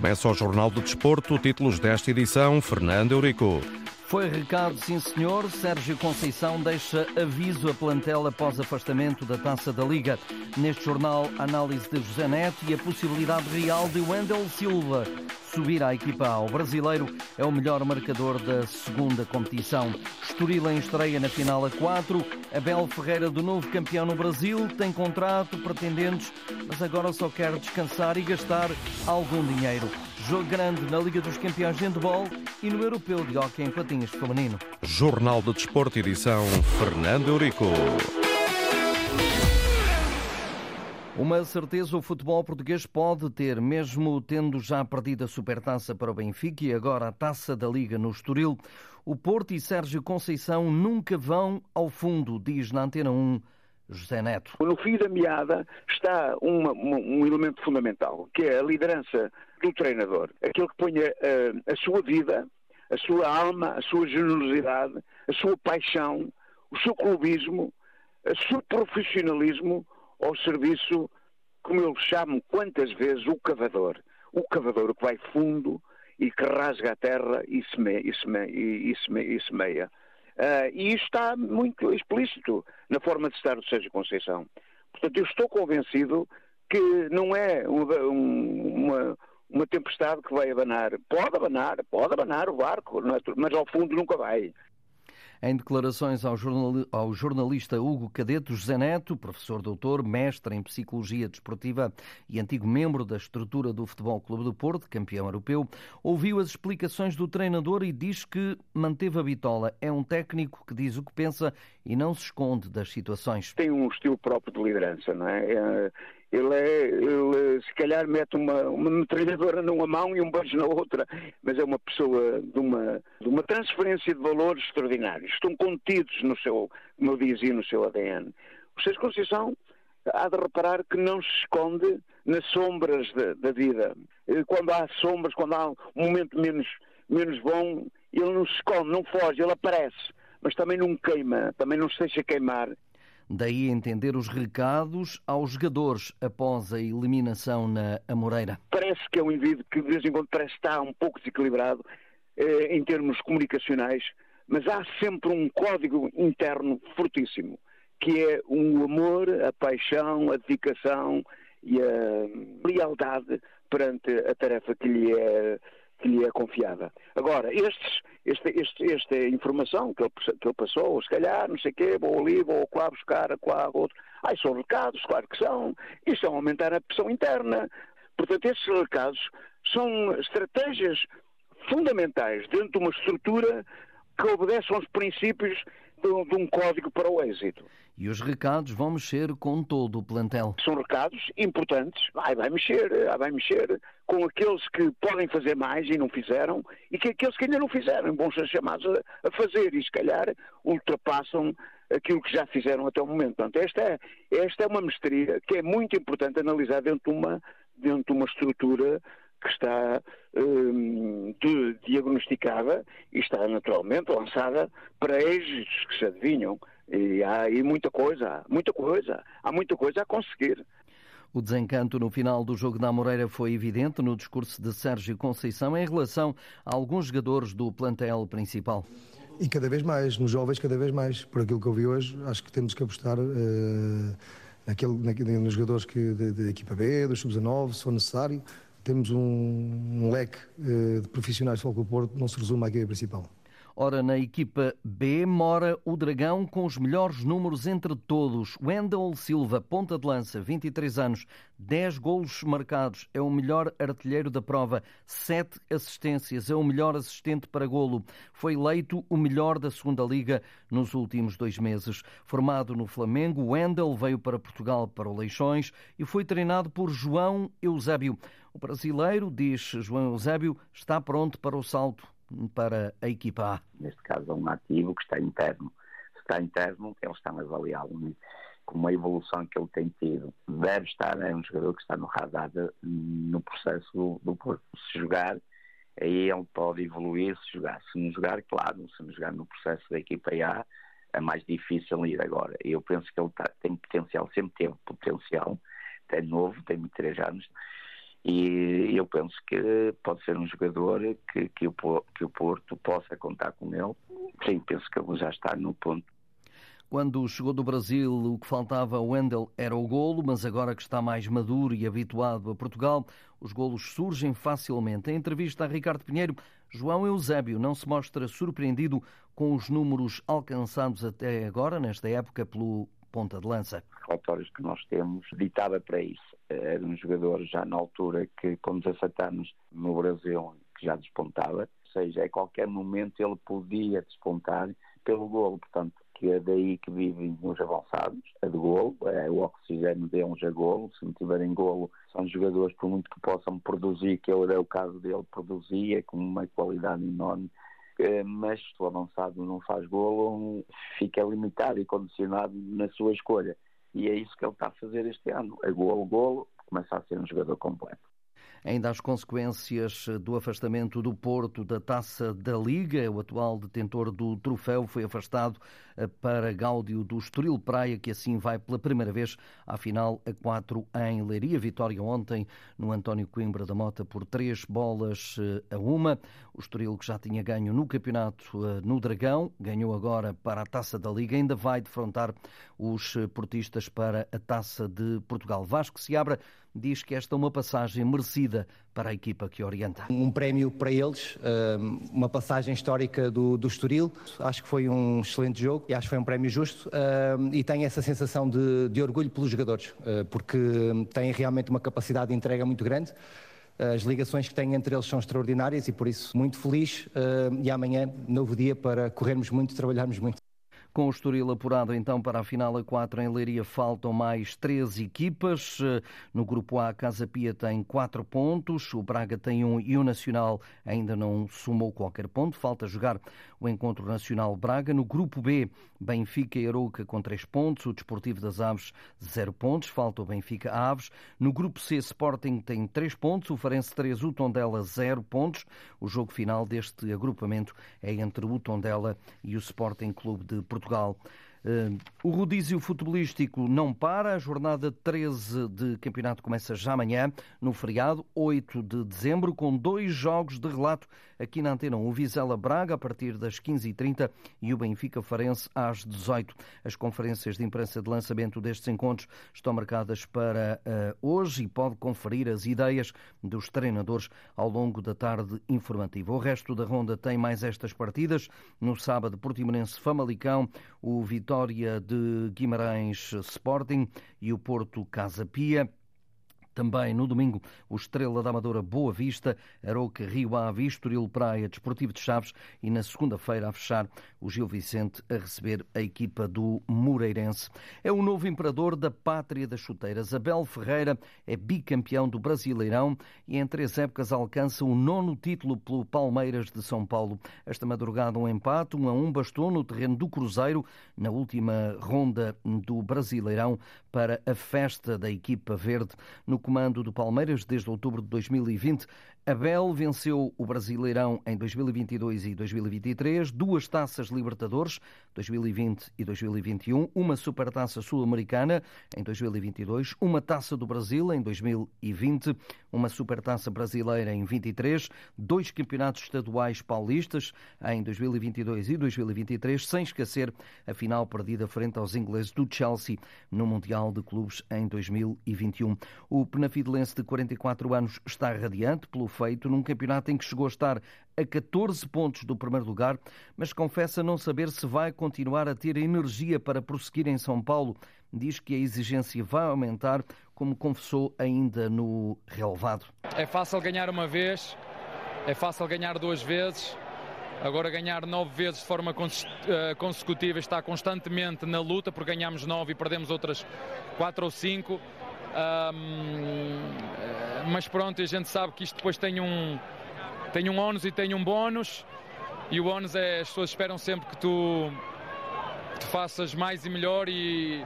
Começa o Jornal do Desporto, títulos desta edição, Fernando Eurico. Foi recado, sim senhor. Sérgio Conceição deixa aviso a plantel após afastamento da Taça da Liga. Neste jornal, análise de José Neto e a possibilidade real de Wendel Silva subir à equipa ao brasileiro. É o melhor marcador da segunda competição. Estoril em estreia na final a 4. Abel Ferreira, do novo campeão no Brasil, tem contrato, pretendentes, mas agora só quer descansar e gastar algum dinheiro. Jogo grande na Liga dos Campeões de Handball e no Europeu de Hockey em Patinhas Feminino. Jornal de Desporto, edição Fernando Eurico. Uma certeza o futebol português pode ter, mesmo tendo já perdido a supertaça para o Benfica e agora a taça da Liga no Estoril. O Porto e Sérgio Conceição nunca vão ao fundo, diz na Antena 1 José Neto. No fim da meada está uma, um elemento fundamental, que é a liderança do treinador. Aquele que ponha a, a sua vida, a sua alma, a sua generosidade, a sua paixão, o seu clubismo, o seu profissionalismo ao serviço, como eu chamo quantas vezes, o cavador. O cavador que vai fundo e que rasga a terra e semeia. E semeia, e semeia, e semeia. Uh, e isto está muito explícito na forma de estar do Sérgio Conceição. Portanto, eu estou convencido que não é uma, uma, uma tempestade que vai abanar. Pode abanar, pode abanar o barco, é mas ao fundo nunca vai. Em declarações ao, jornalista Hugo Cadeto, José Neto, professor doutor, mestre em Psicologia Desportiva e antigo membro da estrutura do Futebol Clube do Porto, campeão europeu, ouviu as explicações do treinador e diz que manteve a bitola. É um técnico que diz o que pensa e não se esconde das situações. Tem um estilo próprio de liderança, não é? é ele, é, ele se calhar mete uma, uma metralhadora numa mão e um beijo na outra, mas é uma pessoa de uma, de uma transferência de valores extraordinários. Estão contidos no seu, como eu dizia, no seu ADN. O Sérgio Conceição há de reparar que não se esconde nas sombras da, da vida. Quando há sombras, quando há um momento menos, menos bom, ele não se esconde, não foge, ele aparece. Mas também não queima, também não se deixa queimar. Daí entender os recados aos jogadores após a eliminação na Amoreira. Parece que é um indivíduo que de vez em quando parece estar um pouco desequilibrado eh, em termos comunicacionais, mas há sempre um código interno fortíssimo, que é o amor, a paixão, a dedicação e a lealdade perante a tarefa que lhe é que lhe é confiada. Agora, estes, este, este, esta informação que ele, que ele passou, se calhar, não sei o quê, vou ali, vou lá buscar, lá outro. Ai, são recados, claro que são. Isso é aumentar a pressão interna. Portanto, esses recados são estratégias fundamentais dentro de uma estrutura que obedece aos princípios de, de um código para o êxito. E os recados vão mexer com todo o plantel. São recados importantes. Vai, vai mexer, vai mexer com aqueles que podem fazer mais e não fizeram, e que aqueles que ainda não fizeram vão ser chamados a, a fazer e se calhar ultrapassam aquilo que já fizeram até o momento. Portanto, esta é, esta é uma mestria que é muito importante analisar dentro de uma, dentro de uma estrutura que está um, de, diagnosticada e está naturalmente lançada para êxitos que se adivinham. E há aí muita coisa, muita coisa, há muita coisa a conseguir. O desencanto no final do jogo da Moreira foi evidente no discurso de Sérgio Conceição em relação a alguns jogadores do plantel principal. E cada vez mais, nos jovens, cada vez mais. Por aquilo que eu vi hoje, acho que temos que apostar uh, naquele, naquele, nos jogadores que, da equipa B, dos sub-19, se for necessário. Temos um, um leque uh, de profissionais de Futebol Porto, não se resume à equipa principal. Ora, na equipa B mora o Dragão com os melhores números entre todos. Wendell Silva, ponta de lança, 23 anos, 10 golos marcados, é o melhor artilheiro da prova, 7 assistências, é o melhor assistente para golo. Foi eleito o melhor da segunda liga nos últimos dois meses. Formado no Flamengo, Wendell veio para Portugal para o Leixões e foi treinado por João Eusébio. O brasileiro, diz João Eusébio, está pronto para o salto para a equipa A? Neste caso é um ativo que está interno. Se está interno, eles estão a avaliá-lo né? com a evolução que ele tem tido. Deve estar, é um jogador que está no radar no processo do, Porto. Se jogar, aí ele pode evoluir se jogar. Se não jogar, claro, se não jogar no processo da equipa A, é mais difícil ir agora. Eu penso que ele tá, tem potencial, sempre teve potencial, é novo, tem 23 anos, E eu penso que pode ser um jogador que, que, o, que o Porto possa contar com ele. Sim, penso que ele já está no ponto quando chegou do Brasil, o que faltava a Wendel era o golo, mas agora que está mais maduro e habituado a Portugal, os golos surgem facilmente. Em entrevista a Ricardo Pinheiro, João Eusébio não se mostra surpreendido com os números alcançados até agora, nesta época, pelo ponta de lança. Os relatórios que nós temos ditava para isso. Era um jogador já na altura que, com 17 anos no Brasil, que já despontava, ou seja, a qualquer momento ele podia despontar pelo golo. Portanto, que é daí que vivem os avançados, a de golo, é o oxigênio deles a golo, se não tiverem golo são jogadores por muito que possam produzir, que era o caso dele, produzia com uma qualidade enorme, eh, mas se o avançado não faz golo, fica limitado e condicionado na sua escolha. E é isso que ele está a fazer este ano, a golo, golo, começa a ser um jogador completo. Ainda as consequências do afastamento do Porto da Taça da Liga. O atual detentor do troféu foi afastado eh, para Gáudio do Estoril Praia, que assim vai pela primeira vez à final a 4 em Leiria. Vitória ontem no António Coimbra da Mota por três bolas eh, a uma. O Estoril, que já tinha ganho no campeonato eh, no Dragão, ganhou agora para a Taça da Liga. Ainda vai defrontar os portistas para a Taça de Portugal. Vasco se abra diz que esta é uma passagem merecida para a equipa que orienta. Um prémio para eles, uma passagem histórica do, do Estoril. Acho que foi um excelente jogo e acho que foi um prémio justo e tenho essa sensação de, de orgulho pelos jogadores, ah, porque têm realmente uma capacidade de entrega muito grande. As ligações que têm entre eles são extraordinárias e por isso muito feliz e amanhã novo dia para corrermos muito, trabalharmos muito. Com o Estoril apurado então para a final a 4 em Leiria, faltam mais três equipas. No grupo A, a Casa Pia tem quatro pontos, o Braga tem um e o Nacional ainda não somou qualquer ponto. Falta jogar o Encontro Nacional Braga. No grupo B, Benfica e Arouca com três pontos, o Desportivo das Aves zero pontos, falta o Benfica Aves. No grupo C, Sporting tem três pontos, o Farense 3, o Tondela zero pontos. O jogo final deste agrupamento é entre o Tondela e o Sporting Clube de Portugal. Eh, o rodízio futebolístico não para. A jornada 13 de campeonato começa já amanhã, no feriado, 8 de dezembro, com dois jogos de relato aqui na Antena. O Vizela Braga, a partir das 15h30, e o Benfica Farense às 18 As conferências de imprensa de lançamento destes encontros estão marcadas para uh, hoje e pode conferir as ideias dos treinadores ao longo da tarde informativa. O resto da ronda tem mais estas partidas. No sábado, Portimonense Famalicão, o Vitória vitória de Guimarães Sporting e o Porto Casa Pia. Também no domingo, o Estrela da Amadora Boa Vista, Aroca Rio Ave, Estoril Praia, Desportivo de Chaves e na segunda-feira a fechar o Gil Vicente a receber a equipa do Moreirense. É o novo imperador da pátria das chuteiras. Abel Ferreira é bicampeão do Brasileirão e em três épocas alcança o nono título pelo Palmeiras de São Paulo. Esta madrugada um empate, um a um bastou no terreno do Cruzeiro na última ronda do Brasileirão para a festa da equipa verde no comando do Palmeiras desde outubro de 2020. Abel venceu o Brasileirão em 2022 e 2023, duas taças Libertadores, 2020 e 2021, uma Supertaça Sul-Americana em 2022, uma Taça do Brasil em 2020, uma Supertaça Brasileira em 23, dois campeonatos estaduais paulistas em 2022 e 2023, sem esquecer a final perdida frente aos ingleses do Chelsea no Mundial de Clubes em 2021. O penafidelense de 44 anos está radiante pelo feito num campeonato em que chegou a estar a 14 pontos do primeiro lugar, mas confessa não saber se vai continuar a ter energia para prosseguir em São Paulo. Diz que a exigência vai aumentar, como confessou ainda no relevado. É fácil ganhar uma vez, é fácil ganhar duas vezes. Agora ganhar nove vezes de forma eh, consecutiva está constantemente na luta, porque ganhamos nove e perdemos outras quatro ou cinco. Um, mas pronto, a gente sabe que isto depois tem um, tem um ónus e tem um bónus. E o ónus é as pessoas esperam sempre que tu, que faças mais e melhor e,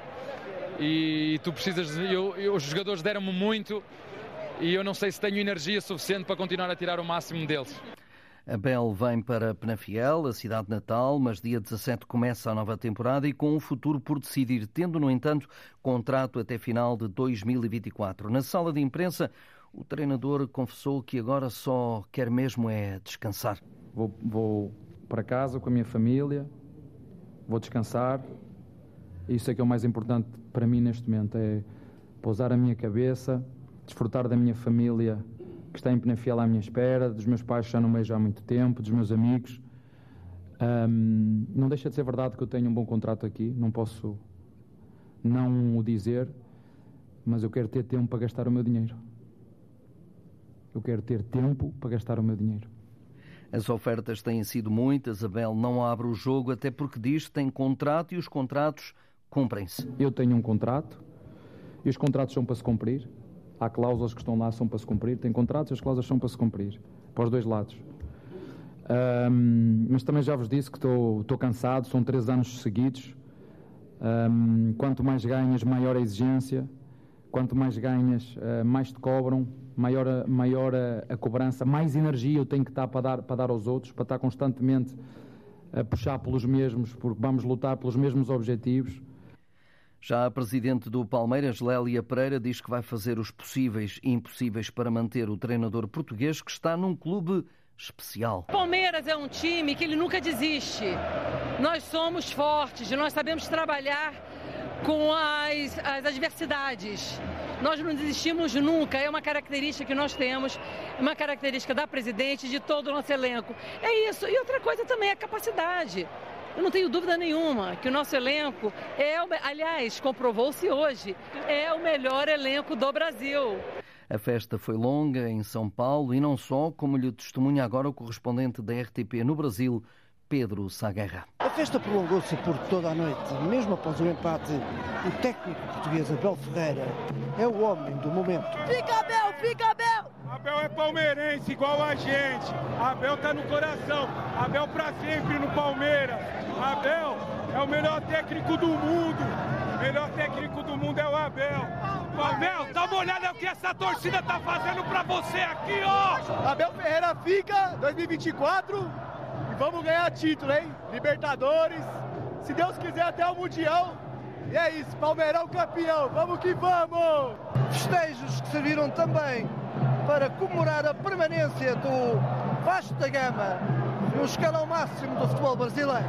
e tu precisas. Eu, eu, os jogadores deram-me muito e eu não sei se tenho energia suficiente para continuar a tirar o máximo deles. Abel vem para Penafiel, a cidade natal, mas dia 17 começa a nova temporada e com um futuro por decidir, tendo, no entanto, contrato até final de 2024. Na sala de imprensa, O treinador confessou que agora só quer mesmo é descansar. Vou, vou para casa com a minha família, vou descansar. Isso é que é o mais importante para mim neste momento, é pousar a minha cabeça, desfrutar da minha família que está em Penafiel à minha espera, dos meus pais que já não vejo há muito tempo, dos meus amigos. Um, não deixa de ser verdade que eu tenho um bom contrato aqui, não posso não o dizer, mas eu quero ter tempo para gastar o meu dinheiro. Eu quero ter tempo para gastar o meu dinheiro. As ofertas têm sido muitas. Abel não abre o jogo, até porque diz que tem contrato e os contratos cumprem-se. Eu tenho um contrato e os contratos são para se cumprir. Há cláusulas que estão lá, são para se cumprir. Tem contratos e as cláusulas são para se cumprir. Para os dois lados. Um, mas também já vos disse que estou, estou cansado, são três anos seguidos. Um, quanto mais ganhas, maior a exigência. Quanto mais ganhas, uh, mais te cobram, maior, a, maior a, a, cobrança, mais energia eu tenho que estar para dar, para dar aos outros, para estar constantemente a puxar pelos mesmos, porque vamos lutar pelos mesmos objetivos. Já a presidente do Palmeiras, Lélia Pereira, diz que vai fazer os possíveis e impossíveis para manter o treinador português que está num clube especial. Palmeiras é um time que ele nunca desiste. Nós somos fortes, nós sabemos trabalhar com as, as adversidades. Nós não desistimos nunca, é uma característica que nós temos, uma característica da presidente, de todo o nosso elenco. É isso. E outra coisa também é a capacidade. Eu não tenho dúvida nenhuma que o nosso elenco é, aliás, comprovou-se hoje, é o melhor elenco do Brasil. A festa foi longa em São Paulo e não só, como lhe testemunha agora o correspondente da RTP no Brasil, Pedro Saguerra. A festa prolongou-se por toda a noite. Mesmo após o empate, o técnico português Abel Ferreira é o homem do momento. Fica Abel, fica Abel! Abel é palmeirense, igual a gente. Abel tá no coração. Abel pra sempre no Palmeiras. Abel é o melhor técnico do mundo. O melhor técnico do mundo é o Abel. Abel, dá uma olhada o que essa torcida tá fazendo pra você aqui, ó. Abel Ferreira fica 2024 e vamos ganhar título, hein? Libertadores, se Deus quiser até o Mundial. E é isso, Palmeirão campeão, vamos que vamos! Festejos que serviram também para comemorar a permanência do Vasco da Gama no escalão máximo do futebol brasileiro.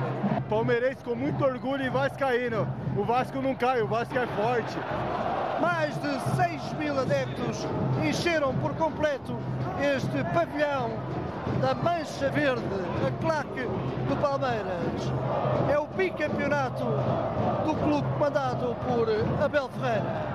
Palmeirense com muito orgulho e Vascaíno. O Vasco não cai, o Vasco é forte. Mais de 6 mil adeptos encheram por completo este pavilhão da Mancha Verde, a claque do Palmeiras. É o bicampeonato do clube comandado por Abel Ferreira.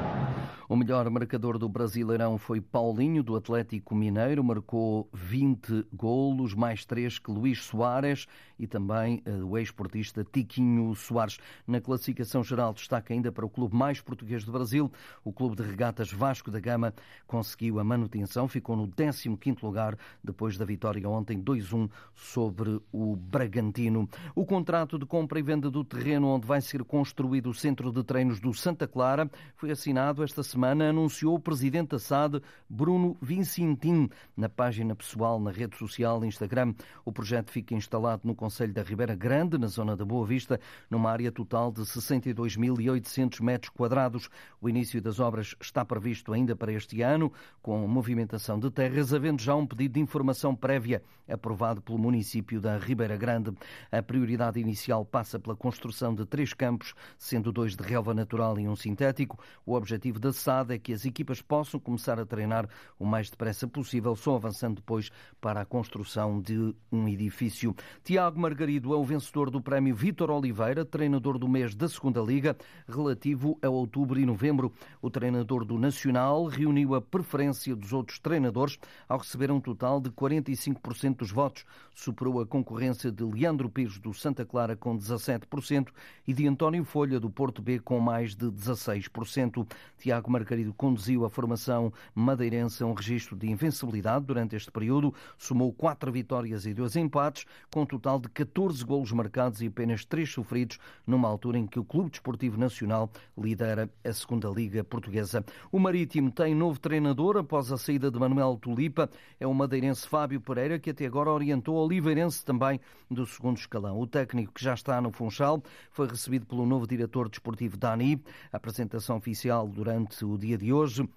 O melhor marcador do Brasileirão foi Paulinho, do Atlético Mineiro, marcou 20 golos, mais três que Luís Soares e também eh, o ex-portista Tiquinho Soares. Na classificação geral, destaca ainda para o clube mais português do Brasil, o Clube de Regatas Vasco da Gama conseguiu a manutenção, ficou no 15º lugar depois da vitória ontem 2-1 sobre o Bragantino. O contrato de compra e venda do terreno onde vai ser construído o centro de treinos do Santa Clara foi assinado esta semana semana anunciou o presidente da SAD, Bruno Vincentim, na página pessoal na rede social Instagram. O projeto fica instalado no Conselho da Ribeira Grande, na zona da Boa Vista, numa área total de 62.800 metros quadrados. O início das obras está previsto ainda para este ano, com movimentação de terras, havendo já um pedido de informação prévia aprovado pelo município da Ribeira Grande. A prioridade inicial passa pela construção de três campos, sendo dois de relva natural e um sintético. O objetivo da É que as equipas possam começar a treinar o mais depressa possível, só avançando depois para a construção de um edifício. Tiago Margarido é o vencedor do prémio Vítor Oliveira, treinador do mês da Segunda Liga, relativo a outubro e novembro. O treinador do Nacional reuniu a preferência dos outros treinadores ao receber um total de 45% dos votos. Superou a concorrência de Leandro Pires do Santa Clara com 17% e de António Folha do Porto B com mais de 16%. Tiago Margarido conduziu a formação madeirense a um registro de invencibilidade durante este período, somou quatro vitórias e dois empates, com um total de 14 golos marcados e apenas três sofridos, numa altura em que o Clube Desportivo Nacional lidera a segunda Liga Portuguesa. O Marítimo tem novo treinador após a saída de Manuel Tulipa, é o madeirense Fábio Pereira, que até agora orientou o Oliveirense também do segundo escalão. O técnico que já está no Funchal foi recebido pelo novo diretor desportivo Dani. A apresentação oficial durante o dia de hoje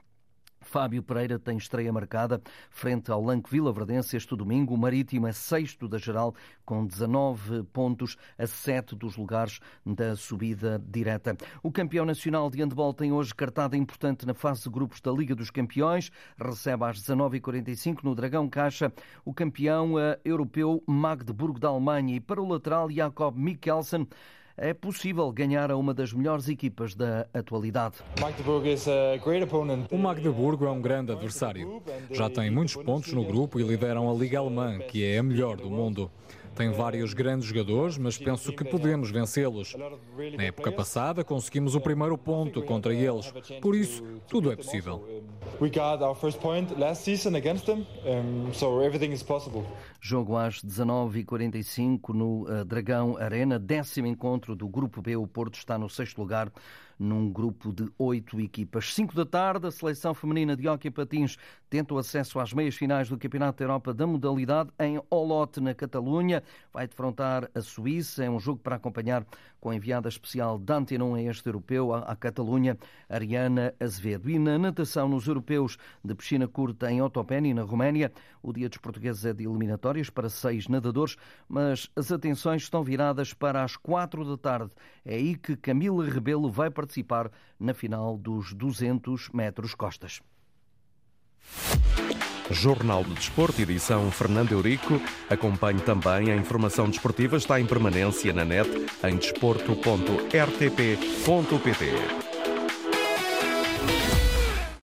Fábio Pereira tem estreia marcada frente ao Lanque Vila Verdense este domingo. O Marítimo é sexto da geral com 19 pontos a 7 dos lugares da subida direta. O campeão nacional de handball tem hoje cartada importante na fase de grupos da Liga dos Campeões. Recebe às 19h45 no Dragão Caixa o campeão eh, europeu Magdeburgo da Alemanha e para o lateral Jakob Mikkelsen é possível ganhar a uma das melhores equipas da atualidade. O Magdeburgo é um grande adversário. Já tem muitos pontos no grupo e lideram a Liga Alemã, que é a melhor do mundo. Tem vários grandes jogadores, mas penso que podemos vencê-los. Na época passada conseguimos o primeiro ponto contra eles, por isso tudo é possível. Jogo às 19h45 no eh, Dragão Arena, décimo encontro do Grupo B. O Porto está no sexto lugar num grupo de oito equipas. Cinco da tarde, a seleção feminina de hóquei patins tenta o acesso às meias finais do Campeonato da Europa da modalidade em Olote, na Catalunha. Vai defrontar a Suíça. É um jogo para acompanhar com a enviada especial da Antena 1 a este europeu, à Catalunha, Ariana Azevedo. E na natação nos europeus de piscina curta em Otopeni, na Roménia, o dia dos portugueses é de para seis nadadores, mas as atenções estão viradas para as quatro da tarde. É aí que Camila Rebelo vai participar na final dos 200 metros costas. Jornal de Desporto, edição Fernando Eurico. Acompanhe também a informação desportiva, está em permanência na net em desporto.rtp.pt.